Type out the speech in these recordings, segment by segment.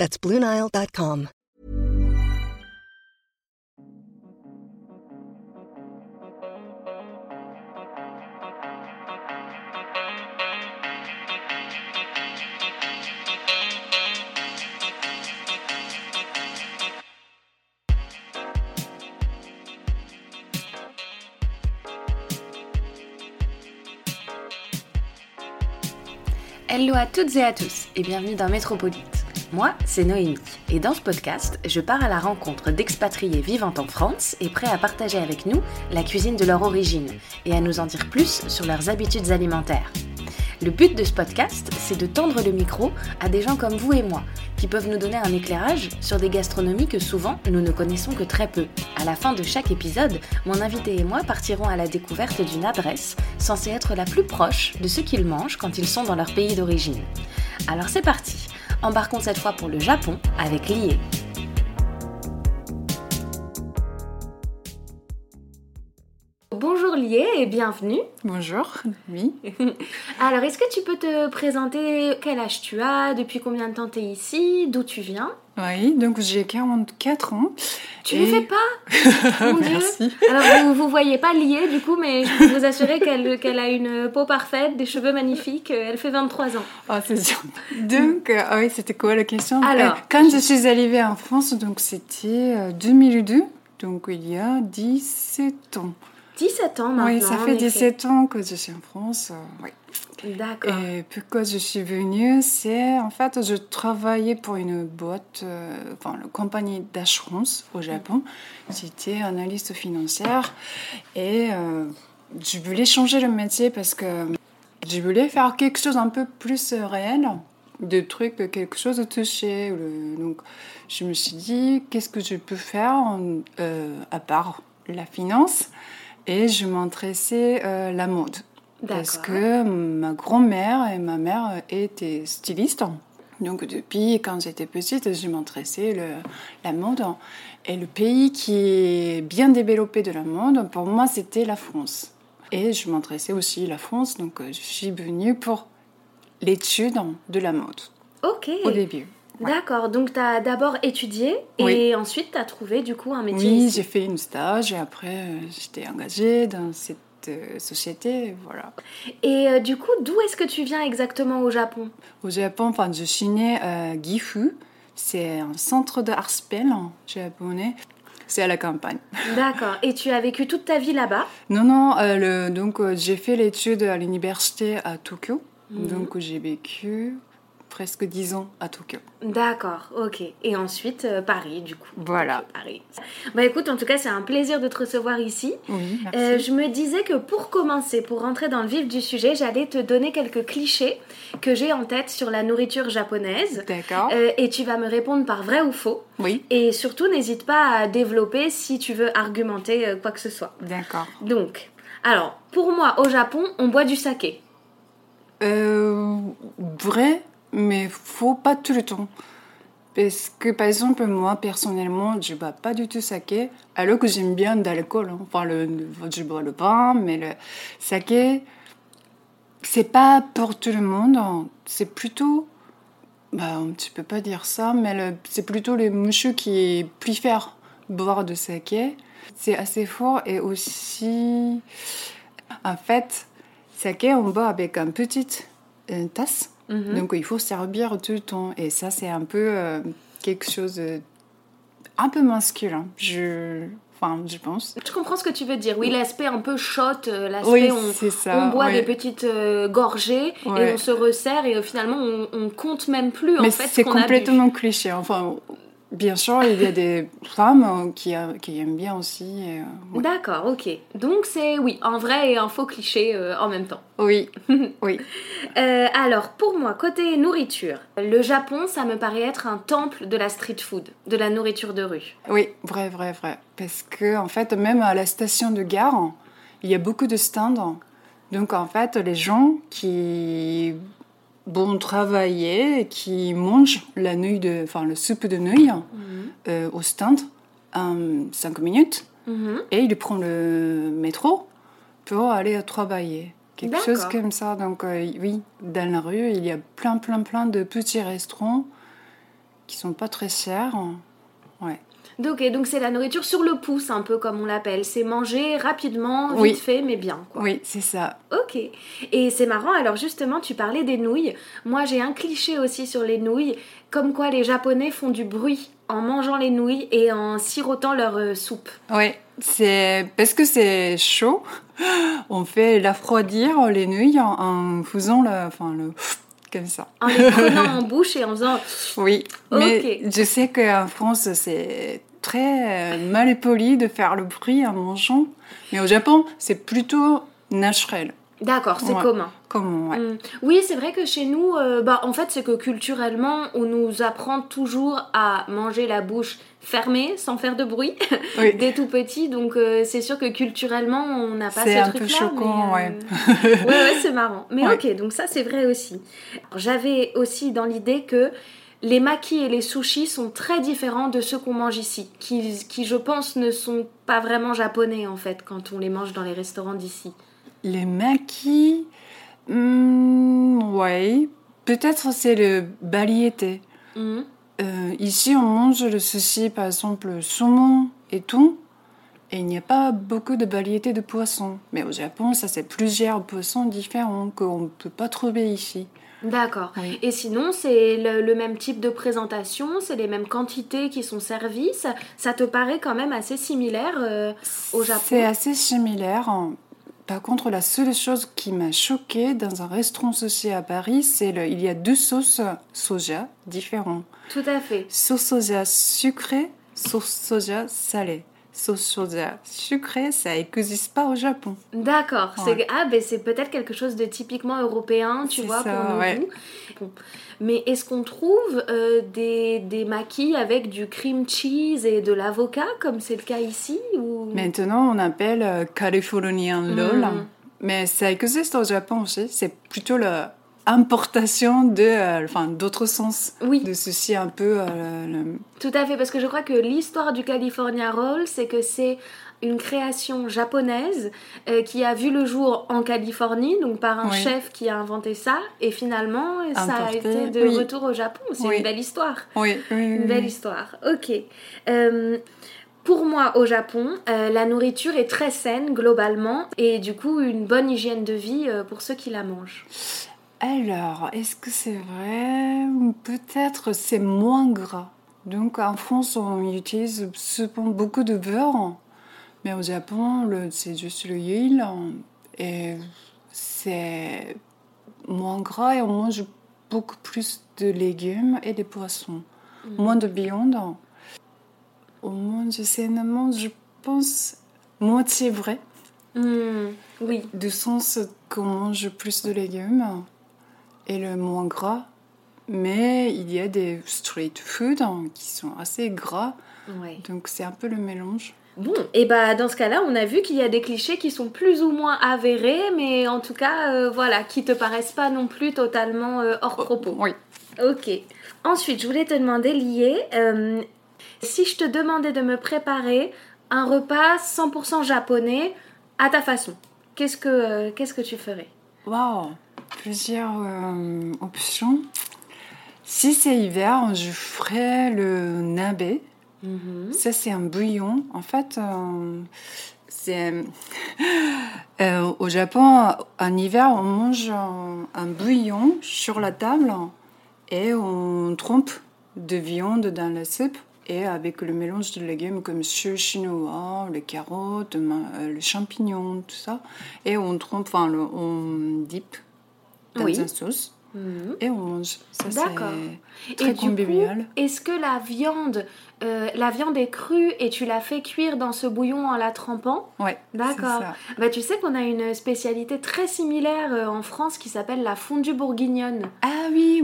That's BlueNile.com. Hello à toutes et à tous et bienvenue dans Métropolite. Moi, c'est Noémie et dans ce podcast, je pars à la rencontre d'expatriés vivant en France et prêts à partager avec nous la cuisine de leur origine et à nous en dire plus sur leurs habitudes alimentaires. Le but de ce podcast, c'est de tendre le micro à des gens comme vous et moi, qui peuvent nous donner un éclairage sur des gastronomies que souvent nous ne connaissons que très peu. À la fin de chaque épisode, mon invité et moi partirons à la découverte d'une adresse censée être la plus proche de ce qu'ils mangent quand ils sont dans leur pays d'origine. Alors c'est parti, embarquons cette fois pour le Japon avec Lié. Bonjour Lié et bienvenue. Bonjour, oui. Alors, est-ce que tu peux te présenter? Quel âge tu as, depuis combien de temps tu es ici, d'où tu viens? Oui, donc j'ai 44 ans. Tu ne fais pas? Mon Dieu Merci. Alors, vous ne voyez pas Lié du coup, mais je peux vous assurer qu'elle a une peau parfaite, des cheveux magnifiques. Elle fait 23 ans. Ah, c'est sûr. Donc, euh, ah oui, c'était quoi la question? Alors, Euh, Quand je suis arrivée en France, donc c'était euh, 2002, donc il y a 17 ans. 17 ans maintenant. oui, ça fait effet. 17 ans que je suis en France. euh, oui. D'accord. Et pourquoi je suis venue, c'est en fait, je travaillais pour une boîte, euh, enfin, une compagnie d'assurance au Japon. J'étais analyste financière et euh, je voulais changer le métier parce que je voulais faire quelque chose un peu plus euh, réel, de trucs, quelque chose de touché. Donc, je me suis dit, qu'est-ce que je peux faire euh, à part la finance? Et je m'intéressais à la mode. Parce que ma grand-mère et ma mère étaient stylistes. Donc depuis quand j'étais petite, je m'intéressais le- la mode. Et le pays qui est bien développé de la mode, pour moi, c'était la France. Et je m'intéressais aussi à la France, donc je suis venue pour l'étude de la mode Ok. au début. Ouais. D'accord. Donc, tu as d'abord étudié et Oui. ensuite tu as trouvé du coup un métier Oui, j'ai fait une stage et après euh, j'étais engagée dans cette société, voilà. Et euh, du coup, d'où est-ce que tu viens exactement au Japon? Au Japon, enfin, je suis née à Gifu. C'est un centre d'art spell japonais. C'est à la campagne. D'accord. Et tu as vécu toute ta vie là-bas? Non, non, euh, le- donc euh, j'ai fait l'étude à l'université à Tokyo. Mhm. Donc j'ai vécu presque 10 ans à Tokyo. D'accord, ok. Et ensuite, euh, Paris, du coup. Voilà. Paris. Bah écoute, en tout cas, c'est un plaisir de te recevoir ici. Oui, merci. Euh, je me disais que pour commencer, pour rentrer dans le vif du sujet, j'allais te donner quelques clichés que j'ai en tête sur la nourriture japonaise. D'accord. Euh, et tu vas me répondre par vrai ou faux. Oui, Et surtout, n'hésite pas à développer si tu veux argumenter quoi que ce soit. d'accord. Donc, alors, pour moi, au Japon, on boit du saké. Euh, vrai, mais faut pas tout le temps. Parce que, par exemple, moi, personnellement, je bois pas du tout saké, alors que j'aime bien de l'alcool. hein. Enfin, le, je bois le vin, mais le saké, c'est pas pour tout le monde. hein. C'est plutôt, bah, tu peux pas dire ça, mais c'est plutôt les monsieur qui préfèrent boire de saké. C'est assez fort et aussi, en fait, saké, on boit avec une petite tasse. Mhm. Donc il faut servir tout le temps. Et ça, c'est un peu euh, quelque chose de un peu masculin, je, enfin, je pense. Je comprends ce que tu veux dire. Oui, l'aspect un peu shot, euh, l'aspect Oui, on, c'est ça. on boit ouais. des petites euh, gorgées et on se resserre et euh, finalement on, on compte même plus en Mais fait ce c'est complètement cliché. Enfin, Bien sûr, il y a des femmes qui, a- qui aiment bien aussi. euh, ouais. D'accord, ok. Donc c'est, oui, un vrai et un faux cliché euh, en même temps. Oui, oui. Euh, alors, pour moi, côté nourriture, le Japon, ça me paraît être un temple de la street food, de la nourriture de rue. Oui, vrai, vrai, vrai. Parce que, en fait, même à la station de gare, il y a beaucoup de stands. Donc, en fait, les gens qui vont travailler, qui mangent la nouille de, enfin, le soupe de nouille euh, au stand en 5 minutes Mhm. et ils prennent le métro pour aller travailler. Quelque chose comme ça. Donc, euh, oui, dans la rue, il y a plein, plein, plein de petits restaurants qui sont pas très chers. Ouais. Donc, et donc c'est la nourriture sur le pouce, un peu comme on l'appelle. C'est manger rapidement, vite Oui. fait, mais bien. Quoi. Oui, c'est ça. Ok. Et c'est marrant, alors justement, tu parlais des nouilles. Moi, j'ai un cliché aussi sur les nouilles, comme quoi les Japonais font du bruit en mangeant les nouilles et en sirotant leur euh, soupe. Oui, c'est parce que c'est chaud. On fait l'affroidir les nouilles en, en faisant le, enfin le, comme ça. En les prenant en bouche et en faisant. Oui, mais Ok. je sais qu'en France c'est très euh, mal poli de faire le bruit en mangeant, mais au Japon c'est plutôt naturel. D'accord, c'est Ouais. commun. Comme ouais. Mm. Oui, c'est vrai que chez nous, euh, bah, en fait, c'est que culturellement, on nous apprend toujours à manger la bouche fermée, sans faire de bruit, Oui. dès tout petit. Donc, euh, c'est sûr que culturellement, on n'a pas C'est ce un peu truc-là. choquant, mais, euh, ouais, ouais, c'est marrant. Mais Ouais. ok, donc ça, c'est vrai aussi. J'avais aussi dans l'idée que les makis et les sushis sont très différents de ceux qu'on mange ici, qui, qui, je pense, ne sont pas vraiment japonais, en fait, quand on les mange dans les restaurants d'ici. Les maquis, hmm, ouais, peut-être c'est le baliété. Mhm. Euh, ici, on mange le sushi, par exemple, le saumon et tout. Et il n'y a pas beaucoup de variétés de poissons. Mais au Japon, ça, c'est plusieurs poissons différents qu'on ne peut pas trouver ici. D'accord. Oui. Et sinon, c'est le, le même type de présentation, c'est les mêmes quantités qui sont servies. Ça, ça te paraît quand même assez similaire euh, au Japon? C'est assez similaire. Par contre, la seule chose qui m'a choquée dans un restaurant sushi à Paris, c'est le, il y a deux sauces soja différentes. Tout à fait. Sauce soja sucrée, sauce soja salée. Sauce soja sucrée, ça n'existe pas au Japon. D'accord. Ouais. Ah, ben c'est peut-être quelque chose de typiquement européen, tu vois, ça, pour ouais. Bon. Mais est-ce qu'on trouve euh, des, des maquis avec du cream cheese et de l'avocat, comme c'est le cas ici ou... Maintenant, on appelle euh, Californian Roll. Mm. Mais ça existe au Japon aussi. C'est plutôt l'importation de, euh, enfin, d'autres sens. Oui. De ceci un peu. euh, le- Tout à fait, parce que je crois que l'histoire du California Roll, c'est que c'est une création japonaise euh, qui a vu le jour en Californie, donc par un Oui. chef qui a inventé ça, et finalement, ça a été de oui. retour au Japon. C'est Oui. une belle histoire. Oui, Une belle histoire. Ok. Pour moi, au Japon, euh, la nourriture est très saine globalement, et du coup, une bonne hygiène de vie euh, pour ceux qui la mangent. Alors, est-ce que c'est vrai Peut-être c'est moins gras? Donc en France, on utilise beaucoup de beurre. Mais au Japon, c'est juste l'huile. Et c'est moins gras et on mange beaucoup plus de légumes et de poissons. Moins de viande. On mange sainement, je pense, moitié vrai. Hmm, oui. Du sens qu'on mange plus de légumes et le moins gras. Mais il y a des street food hein, qui sont assez gras, Ouais. donc c'est un peu le mélange. Bon, et bah dans ce cas-là, on a vu qu'il y a des clichés qui sont plus ou moins avérés, mais en tout cas, euh, voilà, qui te paraissent pas non plus totalement euh, hors propos. Oui. Ok. Ensuite, je voulais te demander, lié, euh, si je te demandais de me préparer un repas 100% japonais à ta façon, qu'est-ce que, qu'est-ce que tu ferais? Waouh Plusieurs euh, options. Si c'est hiver, je ferais le nabe. Ça, c'est un bouillon. En fait, euh, c'est. euh, au Japon, en hiver, on mange un, un bouillon sur la table et on trompe de viande dans la soupe. Et avec le mélange de légumes comme chou chinois, les carottes, les champignons, tout ça. Et on trompe, enfin, le- on dip dans Oui. une sauce. Mhm. et on mange. Ça, D'accord. c'est Et très du coup, est-ce que la viande, euh, la viande est crue et tu la fais cuire dans ce bouillon en la trempant Ouais, D'accord. Bah, tu sais qu'on a une spécialité très similaire euh, en France qui s'appelle la fondue bourguignonne. Ah oui,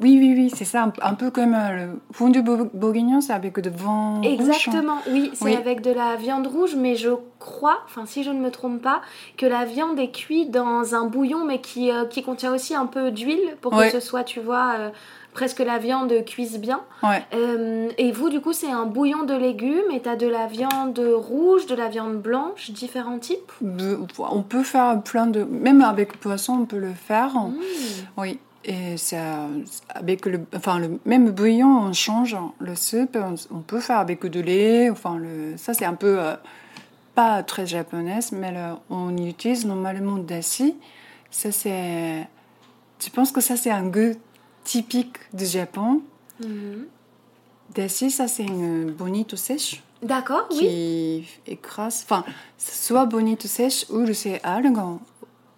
oui, oui, oui, c'est ça. Un, un peu comme euh, le fondu bour- bourguignon, c'est avec de vin rouge. hein. Exactement, oui, c'est Oui. avec de la viande rouge, mais je crois, enfin si je ne me trompe pas, que la viande est cuite dans un bouillon, mais qui, qui contient aussi un peu d'huile pour Ouais. que ce soit, tu vois, presque la viande cuise bien. Ouais. Euh, et vous, du coup, c'est un bouillon de légumes et t'as de la viande rouge, de la viande blanche, différents types? De- On peut faire plein de. Même avec poisson, on peut le faire. Mmh. Oui. Et ça, avec le, enfin le même bouillon, on change le soupe. On, peut faire avec du lait. Enfin, le, ça c'est un peu euh, pas très japonais, mais le- on utilise normalement dashi. Ça c'est, je pense que ça c'est un goût typique du Japon. Mhm. Dashi, ça c'est une bonito sèche D'accord, oui. qui écrase, enfin, soit bonito sèche ou c'est algues.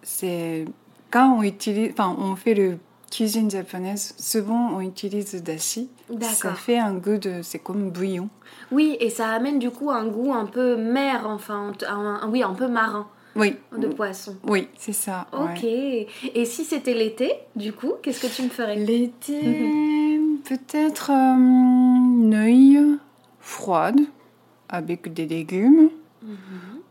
C'est quand on utilise, enfin, on fait le cuisine japonaise, souvent on utilise le dashi. Ça fait un goût de, c'est comme bouillon. Oui, et ça amène du coup un goût un peu mer, enfin, un, un- oui, un peu marin Oui, de poisson. oui, c'est ça. Ok. ouais. Et si c'était l'été, du coup, qu'est-ce que tu me ferais? L'été, peut-être euh, une œil froide avec des légumes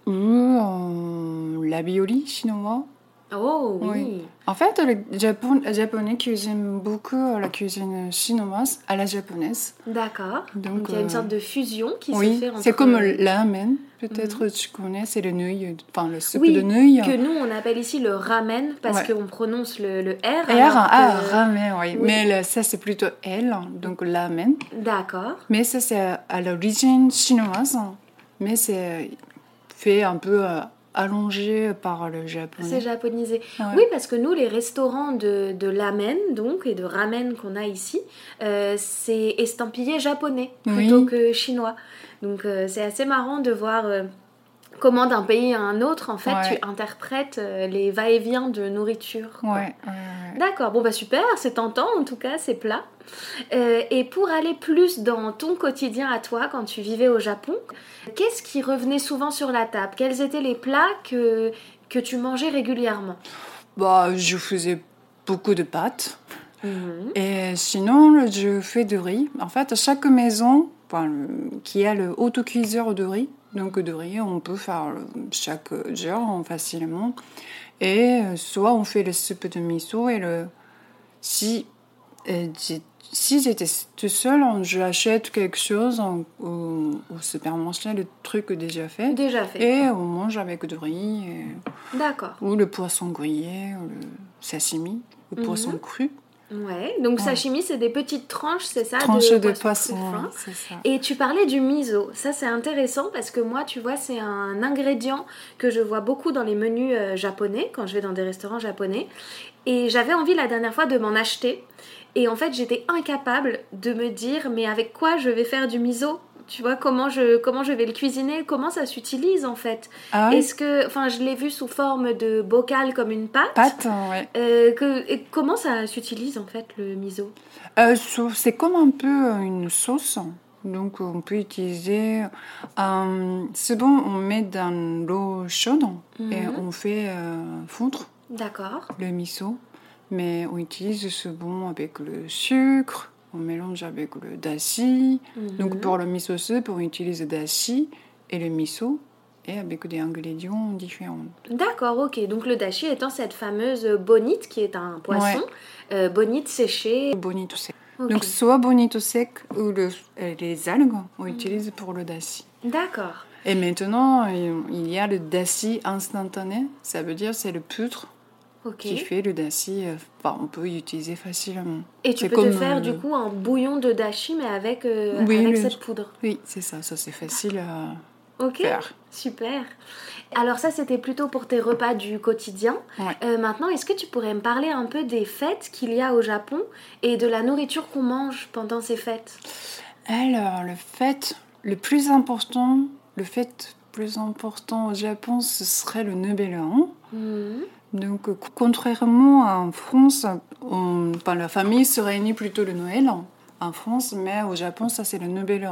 ou euh, la bioli chinois. Oh oui. Oui. En fait, le Japon, les Japonais cuisinent beaucoup la cuisine chinoise à la japonaise. D'accord. Donc, Donc, il y a une euh, sorte de fusion qui se fait entre. c'est comme le ramen. Peut-être tu connais, c'est le nouille, enfin le soupe Oui, de nouille. que nous on appelle ici le ramen parce Ouais. qu'on prononce le, le R. R, ah, que- ramen, oui. Mais ça, c'est plutôt L, donc ramen. D'accord. Mais ça, c'est à l'origine chinoise. Mais c'est fait un peu euh, allongé par le C'est japonais. japonisé. Ouais. Oui, parce que nous, les restaurants de, de lamen, donc, et de ramen qu'on a ici, euh, c'est estampillé japonais plutôt Oui. que chinois. Donc, euh, c'est assez marrant de voir euh, comment d'un pays à un autre, en fait, Ouais. tu interprètes euh, les va-et-vient de nourriture. quoi. Ouais. D'accord, bon bah super, c'est tentant en tout cas, c'est plat. Euh, et pour aller plus dans ton quotidien à toi quand tu vivais au Japon, qu'est-ce qui revenait souvent sur la table? Quels étaient les plats que, que tu mangeais régulièrement? Bah, je faisais beaucoup de pâtes. Et sinon, je fais du riz. En fait, à chaque maison enfin, le- qui a le autocuiseur de riz, donc de riz, on peut faire euh, chaque genre facilement. Et euh, soit on fait le soupe de miso et le... Si, euh, si j'étais tout seul, on- j'achète quelque chose en- au, au supermarché, le truc déjà fait. Déjà fait. Et on mange avec du riz, et- D'accord. ou le poisson grillé, ou le sashimi, le Mhm. poisson cru. Ouais, donc Ouais. sashimi, c'est des petites tranches, c'est ça Tranche de, poisson poisson, ça. Et tu parlais du miso. Ça, c'est intéressant parce que moi, tu vois, c'est un ingrédient que je vois beaucoup dans les menus euh, japonais quand je vais dans des restaurants japonais. Et j'avais envie la dernière fois de m'en acheter. Et en fait, j'étais incapable de me dire, mais avec quoi je vais faire du miso? Tu vois, comment je, comment je vais le cuisiner Comment ça s'utilise en fait Ah oui, Est-ce que, enfin, je l'ai vu sous forme de bocal comme une pâte. pâte, ouais. Euh, que, et comment ça s'utilise en fait le miso? Euh, so- c'est comme un peu euh, une sauce. Donc on peut utiliser. euh, c'est bon, on met dans l'eau chaude et Mhm. on fait fondre D'accord. le miso. Mais on utilise ce bon avec le sucre, on mélange avec le dashi. Mhm. Donc pour le miso soup, on utilise le dashi et le miso et avec des ingrédients différents. D'accord, ok. Donc le dashi étant cette fameuse bonite qui est un poisson, euh, bonite séchée. Bonito sec. Donc soit bonito sec ou le- euh, les algues, on utilise pour le dashi. D'accord. Et maintenant, il y a le dashi instantané. Ça veut dire c'est le poudre Qui fait le dashi. euh, Enfin, on peut l'utiliser facilement. Et tu peux te faire euh, du coup un bouillon de dashi mais avec, euh, Oui, avec le- cette poudre. Oui, c'est ça. Ça, c'est facile à Ok. faire. Super. Alors ça c'était plutôt pour tes repas du quotidien. Ouais. Euh, maintenant, est-ce que tu pourrais me parler un peu des fêtes qu'il y a au Japon et de la nourriture qu'on mange pendant ces fêtes? Alors, le fait le plus important, le fait plus important au Japon, ce serait le Nouvel An. Mhm. Donc, euh, contrairement en France, on, la famille se réunit plutôt le Noël en France, mais au Japon, ça c'est le Nouvel.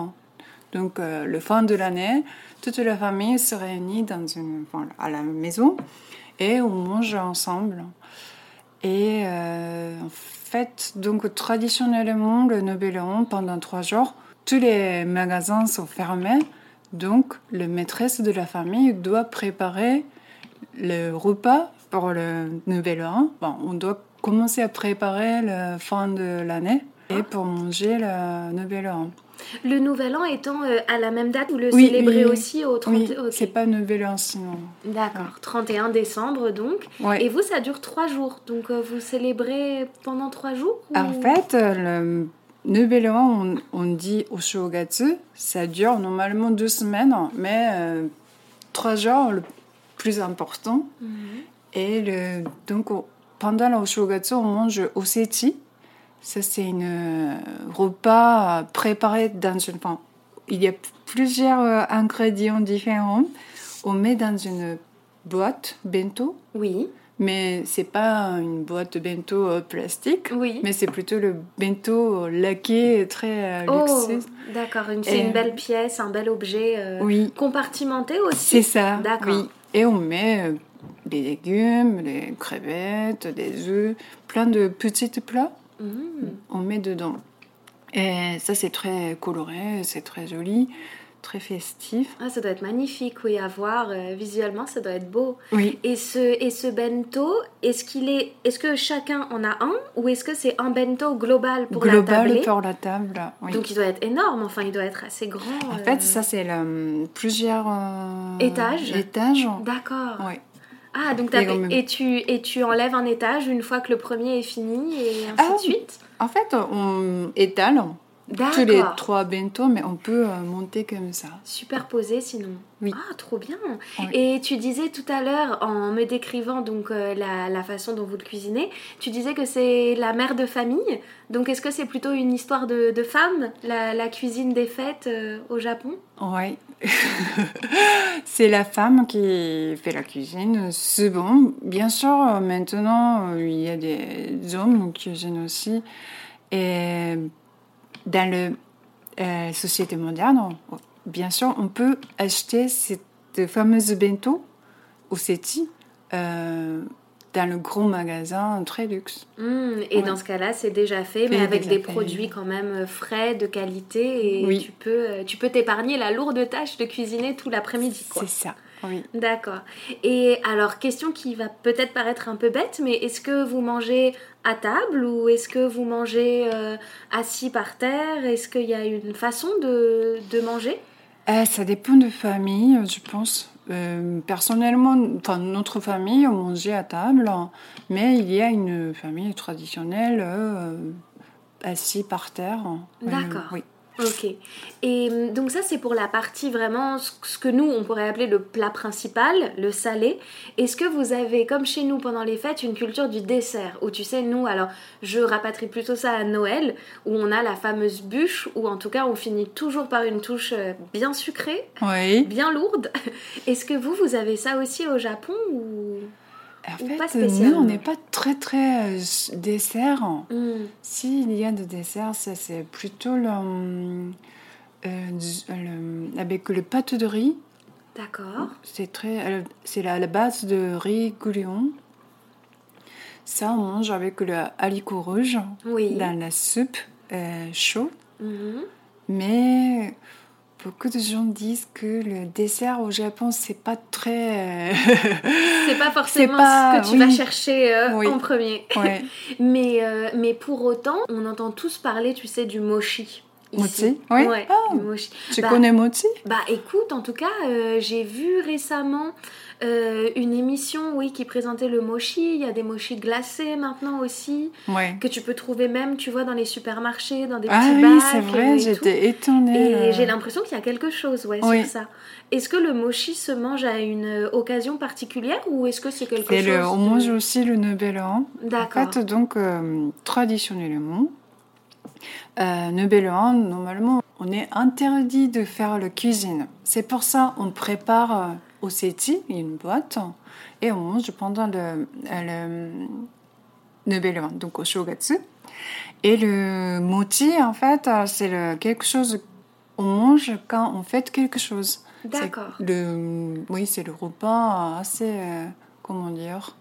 Donc, euh, le fin de l'année, toute la famille se réunit dans une, à la maison et on mange ensemble. Et euh, en fait, donc traditionnellement, le Nouvel An, pendant trois jours, tous les magasins sont fermés. Donc, le maîtresse de la famille doit préparer le repas pour le Nouvel An. Bon, on doit commencer à préparer la fin de l'année et pour manger le Nouvel An. Le Nouvel An étant euh, à la même date, vous le Oui, célébrez oui, aussi au 30... Oui, ok. c'est pas Nouvel An sinon. D'accord, 31 décembre donc. Ouais. Et vous, ça dure trois jours. Donc euh, vous célébrez pendant trois jours ou- En fait, euh, le Nouvel An, on, on dit au Shogatsu, ça dure normalement deux semaines, mais euh, trois jours le plus important. Mhm. Et le, donc, pendant le Shogatsu, on mange oseti. Ça, c'est un euh, repas préparé dans une. Enfin, il y a plusieurs euh, ingrédients différents. On met dans une boîte bento, Oui, mais c'est pas une boîte de bento euh, plastique. oui. Mais c'est plutôt le bento euh, laqué, très euh, Oh, luxueux. d'accord. C'est une belle pièce, un bel objet euh, Oui, compartimenté aussi. c'est ça. D'accord. Oui. Et on met euh, des légumes, des crevettes, des œufs, plein de petits plats. Mhm. On met dedans. Et ça, c'est très coloré, c'est très joli, très festif. Ah, ça doit être magnifique, oui, à voir. euh, visuellement, ça doit être beau. Oui. Et ce, et ce bento, est-ce qu'il est, est-ce que chacun en a un ou est-ce que c'est un bento global pour la Global tablée pour la table. Oui. Donc il doit être énorme, enfin il doit être assez grand. en euh, fait, ça, c'est le- plusieurs euh, Étages étages. D'accord. Oui. Ah donc Et tu et tu enlèves un étage une fois que le premier est fini et ainsi Ah, de suite? En fait, on étale. Tous les trois bentos, mais on peut euh, monter comme ça. Superposé sinon. Oui. Ah, trop bien. Oui. Et tu disais tout à l'heure, en me décrivant donc euh, la, la façon dont vous le cuisinez, tu disais que c'est la mère de famille. Donc est-ce que c'est plutôt une histoire de, de femme, la, la cuisine des fêtes euh, au Japon? Oui. c'est la femme qui fait la cuisine. C'est bon. Bien sûr, maintenant, il y a des hommes qui cuisinent aussi. Et dans la euh, société moderne, bien sûr, on peut acheter cette fameuse bento au seti euh, dans le gros magasin très luxe. Hmm, Et Ouais. dans ce cas-là, c'est déjà fait, mais avec des fait. produits quand même euh, frais, de qualité, et Oui. tu peux tu peux t'épargner la lourde tâche de cuisiner tout l'après-midi. C'est ça. Oui. D'accord. Et alors, question qui va peut-être paraître un peu bête, mais est-ce que vous mangez à table ou est-ce que vous mangez euh, assis par terre? Est-ce qu'il y a une façon de, de manger? Euh, ça dépend de famille, je pense. Euh, personnellement, enfin, notre famille, on mangeait à table, mais il y a une famille traditionnelle euh, assis par terre. D'accord. oui. Ok. Et hum, donc ça, c'est pour la partie vraiment, ce que nous, on pourrait appeler le plat principal, le salé. Est-ce que vous avez, comme chez nous pendant les fêtes, une culture du dessert? Où tu sais, nous, alors, je rapatrie plutôt ça à Noël, où on a la fameuse bûche, où en tout cas, on finit toujours par une touche euh, bien sucrée, Oui. bien lourde. Est-ce que vous, vous avez ça aussi au Japon ou... En Ou pas fait, nous, on n'est pas très, très euh, dessert. Hmm, S'il y a de dessert, c'est plutôt le, euh, du- le- avec le pâte de riz. D'accord. C'est très, euh, c'est la, la base de riz goulion. Ça, on mange avec le haricot rouge Oui. dans la soupe euh, chaud. Mhm. Mais beaucoup de gens disent que le dessert au Japon, c'est pas très. euh, C'est pas forcément pas- ce que tu vas chercher euh, Oui. en premier. ouais. Mais, euh, mais pour autant, on entend tous parler, tu sais, du mochi. Mochi? Oui. Ouais, Ah. Tu Bah, connais Mochi? Bah écoute, en tout cas, euh, j'ai vu récemment euh, une émission, oui, qui présentait le mochi. Il y a des mochis glacés maintenant aussi, Ouais. que tu peux trouver même, tu vois, dans les supermarchés, dans des Ah petits oui, c'est vrai, j'étais étonnée. Et euh. j'ai l'impression qu'il y a quelque chose, ouais, Oui. sur ça. Est-ce que le mochi se mange à une euh, occasion particulière ou est-ce que c'est quelque chose le, on de- mange aussi le Nouvel An. En D'accord. fait, donc, traditionnellement, euh, normalement, on est interdit de faire la cuisine. C'est pour ça on prépare euh, Ossétie, une boîte, et on mange pendant le, le donc au Shogatsu. Et le mochi, en fait, c'est le, quelque chose on mange quand on fait quelque chose. D'accord. Le, oui, c'est le repas assez, euh, comment dire,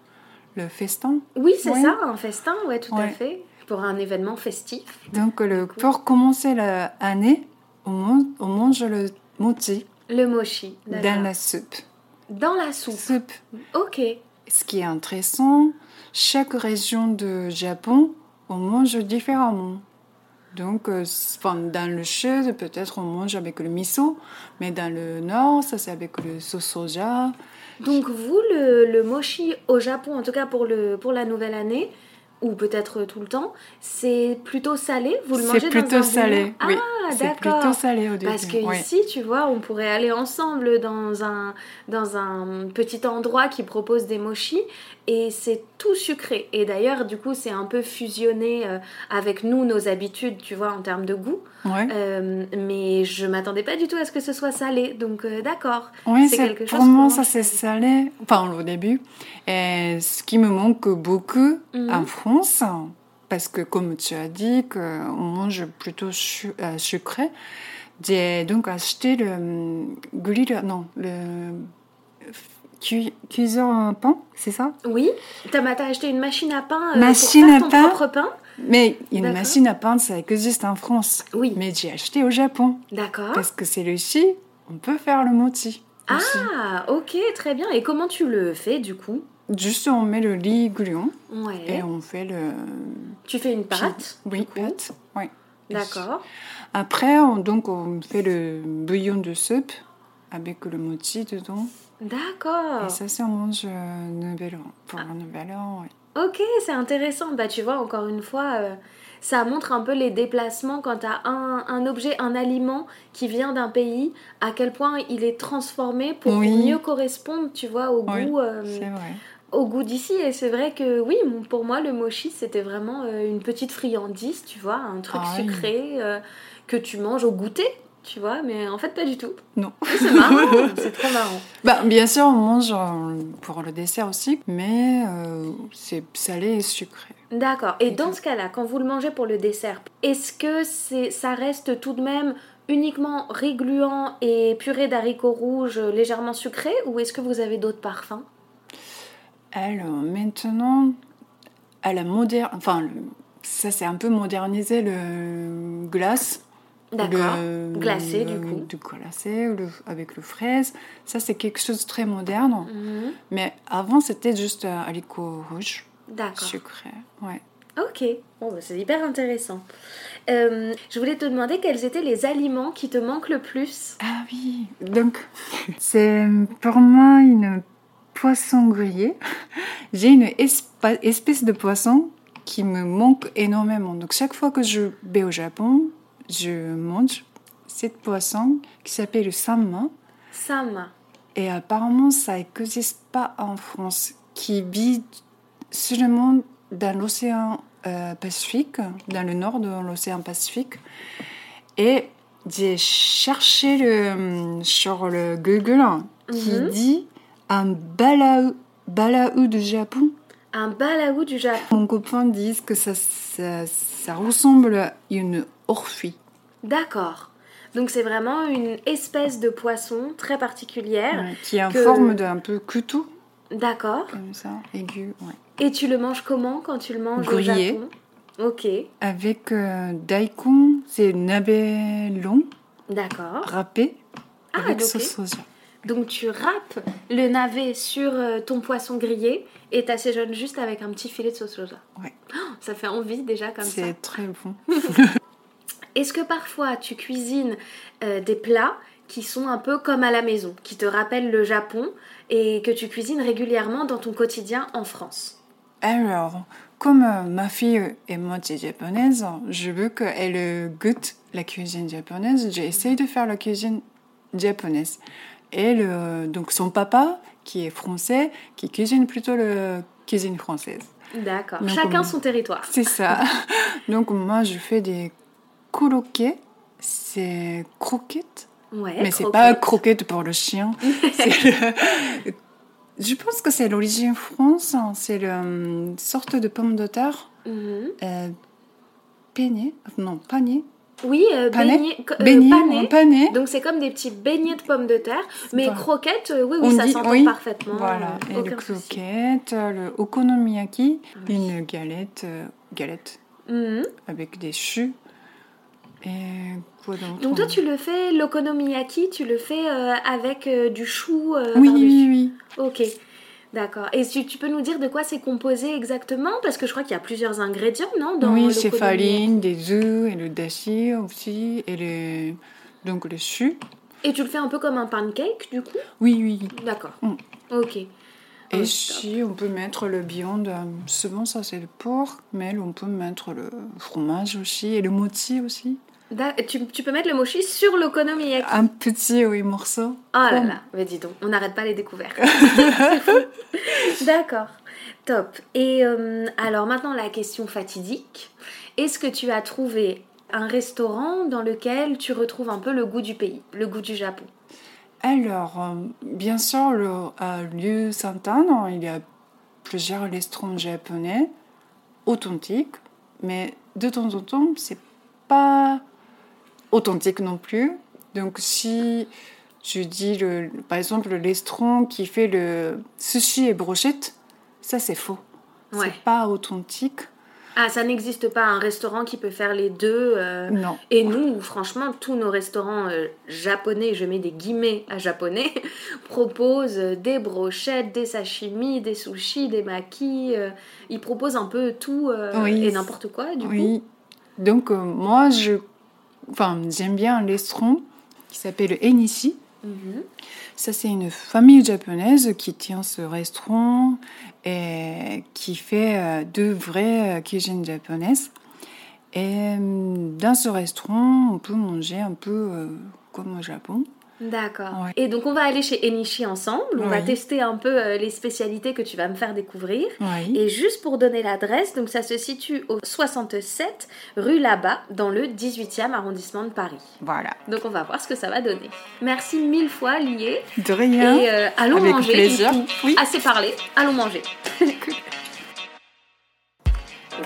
le festin. Oui, c'est Oui. ça, un festin, ouais, tout à fait. Pour un événement festif. Donc, le, pour commencer l'année, on mange, on mange le mochi Le mochi. dans la soupe. Dans la soupe. soupe. Ok. Ce qui est intéressant, chaque région de Japon, on mange différemment. Donc, euh, dans le sud, peut-être on mange avec le miso, mais dans le nord, ça c'est avec le sauce soja. Donc vous, le, le mochi au Japon, en tout cas pour, le, pour la nouvelle année, ou peut-être tout le temps, c'est plutôt salé Vous le mangez C'est dans plutôt un salé. bouillon oui. Ah, c'est plutôt salé au début. Parce que oui. ici, tu vois, on pourrait aller ensemble dans un, dans un petit endroit qui propose des mochis et c'est tout sucré. Et d'ailleurs, du coup, c'est un peu fusionné euh, avec nous, nos habitudes, tu vois, en termes de goût. Ouais. Euh, mais je m'attendais pas du tout à ce que ce soit salé. Donc, euh, d'accord. Oui, c'est quelque chose pour moi ça c'est salé. Enfin au début, et ce qui me manque beaucoup en France, parce que comme tu as dit qu'on mange plutôt euh, sucré, j'ai donc acheté le hum, grill, non le cu- cuiseur à pain, c'est ça? Oui, t'as t'as acheté une machine à pain euh, Machine pour à ton pain propre pain? Mais une machine à pain ça existe en France, Oui, mais j'ai acheté au Japon d'accord. parce que c'est ici on peut faire le mochi. aussi. Ah, ok, très bien. Et comment tu le fais du coup? Juste on met le lit gluant. Ouais. Et on fait le. Tu fais une pâte Oui, pâte. Oui. D'accord. Après, on, donc, on fait le bouillon de soupe avec le mochi dedans. D'accord. Et ça, c'est on mange euh, nouvel an. Pour le nouvel an, oui. Ok, c'est intéressant. Bah, tu vois, encore une fois, euh, ça montre un peu les déplacements quand tu as un, un objet, un aliment qui vient d'un pays, à quel point il est transformé pour Oui. mieux correspondre, tu vois, au Oui, goût. euh, C'est vrai. Au goût d'ici et c'est vrai que oui pour moi le mochi c'était vraiment euh, une petite friandise tu vois un truc Ah oui. sucré euh, que tu manges au goûter tu vois mais en fait pas du tout Non. c'est marrant c'est trop marrant Bah, bien sûr, on mange euh, pour le dessert aussi, mais euh, c'est salé et sucré. d'accord et dans ce cas là quand vous le mangez pour le dessert est-ce que c'est ça reste tout de même uniquement riz gluant et purée d'haricots rouges légèrement sucré ou est-ce que vous avez d'autres parfums? Alors, maintenant, à la moderne. Enfin, le- ça, c'est un peu modernisé le glace. d'accord Le- Glacé, le- du coup. Du glacé avec le fraise. Ça, c'est quelque chose de très moderne. Mhm. Mais avant, c'était juste euh, haricot rouge, d'accord sucré. Ouais. Ok, bon, bah, c'est hyper intéressant. Euh, je voulais te demander quels étaient les aliments qui te manquent le plus. Ah oui. Donc, c'est pour moi une poisson grillé. J'ai une espèce de poisson qui me manque énormément. Donc, chaque fois que je vais au Japon, je mange cette poisson qui s'appelle le salmon. Sam. Et apparemment, ça n'existe pas en France, qui vit seulement dans l'océan euh, Pacifique, dans le nord de l'océan Pacifique. Et j'ai cherché le, sur le Google qui Mhm. dit un balaou, balaou du Japon. Un balaou du Japon. Mon copain dit que ça, ça, ça ressemble à une orphie. D'accord. Donc c'est vraiment une espèce de poisson très particulière. qui est en que- forme d'un peu couteau, D'accord. comme ça, aigu. ouais. Et tu le manges comment quand tu le manges au Grillé. Japon? Ok, Avec euh, daikon, c'est navet long, d'accord. râpé, Ah, avec ok. sauce soja. Donc tu râpes le navet sur euh, ton poisson grillé et t'assaisonnes juste avec un petit filet de sauce soja. Ouais. Oh, ça fait envie déjà comme ça. C'est très bon. Est-ce que parfois tu cuisines euh, des plats qui sont un peu comme à la maison, qui te rappellent le Japon et que tu cuisines régulièrement dans ton quotidien en France? Alors, comme euh, ma fille est moitié japonaise, je veux qu'elle goûte la cuisine japonaise. J'ai essayé de faire la cuisine japonaise. Et le, donc son papa, qui est français, qui cuisine plutôt la cuisine française. D'accord. Chacun on- son territoire. C'est ça. donc moi, je fais des coloquets. C'est croquettes Ouais, Mais c'est pas croquette pour le chien. Le- Je pense que c'est l'origine France. hein. C'est le, euh, une sorte de pomme de terre Mhm. euh, peignée. Non, panée. Oui, euh, Pané beignet, euh, pané. Donc c'est comme des petits beignets de pommes de terre, mais Pas- croquettes, euh, oui, oui, On ça s'entend oui, parfaitement. Voilà. euh, Et aucun le souci. croquette, le okonomiyaki, une galette, galette Mhm. avec des choux. Et quoi d'autre Donc toi, tu le fais, l'okonomiyaki, tu le fais avec du chou Oui, oui, oui. Ok, d'accord. Et tu, tu peux nous dire de quoi c'est composé exactement? Parce que je crois qu'il y a plusieurs ingrédients, non dans oui, c'est farine, des œufs et le dashi aussi. Et les... donc le choux. Et tu le fais un peu comme un pancake, du coup? Oui, oui. D'accord. Mm. Ok. Et Oh, si on peut mettre le viande, euh, souvent ça c'est le porc, mais on peut mettre le fromage aussi et le mochi aussi. Tu, tu peux mettre le mochi sur l'okonomiyaki. Un petit oui, morceau. Oh là là, mais dis donc, on n'arrête pas les découvertes. D'accord, top. Et euh, alors maintenant la question fatidique. Est-ce que tu as trouvé un restaurant dans lequel tu retrouves un peu le goût du pays, le goût du Japon? Alors, euh, bien sûr, le, à lieu Sainte-Anne, il y a plusieurs restaurants japonais authentiques, mais de temps en temps, c'est pas authentique non plus. Donc, si je dis, le, par exemple, le restaurant qui fait le sushi et brochette, ça c'est faux. Ouais. C'est pas authentique. Ah, ça n'existe pas un restaurant qui peut faire les deux. euh, Non. Et nous, franchement, tous nos restaurants euh, japonais, je mets des guillemets à japonais, proposent euh, des brochettes, des sashimi, des sushis, des makis. euh, ils proposent un peu tout Oui. et n'importe quoi, du coup. Oui. Donc, euh, moi, je, enfin, j'aime bien un restaurant qui s'appelle Enishi. Mhm. Ça, c'est une famille japonaise qui tient ce restaurant et qui fait euh, de vraies euh, cuisines japonaises. Et euh, dans ce restaurant, on peut manger un peu comme au Japon. D'accord. Ouais. Et donc on va aller chez Enishi ensemble, on va tester un peu euh, les spécialités que tu vas me faire découvrir. Oui. Et juste pour donner l'adresse, donc ça se situe au 67 rue Labat dans le 18e arrondissement de Paris. Voilà. Donc on va voir ce que ça va donner. Merci mille fois Lié De rien. et euh, allons Avec manger. plaisir. Oui. Assez parlé, allons manger.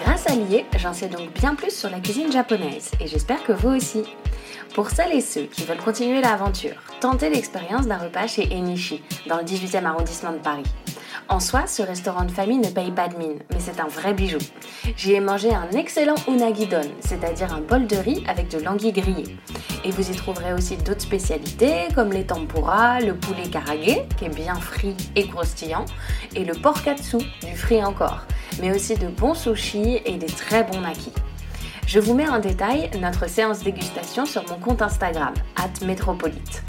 Grâce à Lié, j'en sais donc bien plus sur la cuisine japonaise et j'espère que vous aussi. Pour celles et ceux qui veulent continuer l'aventure, tentez l'expérience d'un repas chez Enishi, dans le 18e arrondissement de Paris. En soi, ce restaurant de famille ne paye pas de mine, mais c'est un vrai bijou. J'y ai mangé un excellent unagidon, c'est-à-dire un bol de riz avec de l'anguille grillée. Et vous y trouverez aussi d'autres spécialités comme les tempura, le poulet karage, qui est bien frit et croustillant, et le pork katsu, du frit encore, mais aussi de bons sushis et des très bons makis. Je vous mets en détail notre séance dégustation sur mon compte Instagram, métropolite.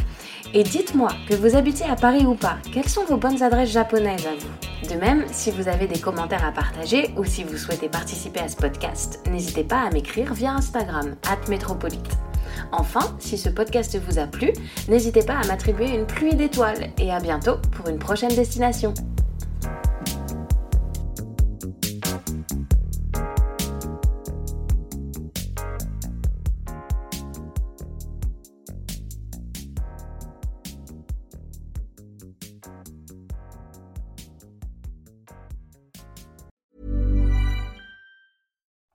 Et dites-moi, que vous habitiez à Paris ou pas, quelles sont vos bonnes adresses japonaises à vous? De même, si vous avez des commentaires à partager ou si vous souhaitez participer à ce podcast, n'hésitez pas à m'écrire via Instagram, métropolite. Enfin, si ce podcast vous a plu, n'hésitez pas à m'attribuer une pluie d'étoiles et à bientôt pour une prochaine destination.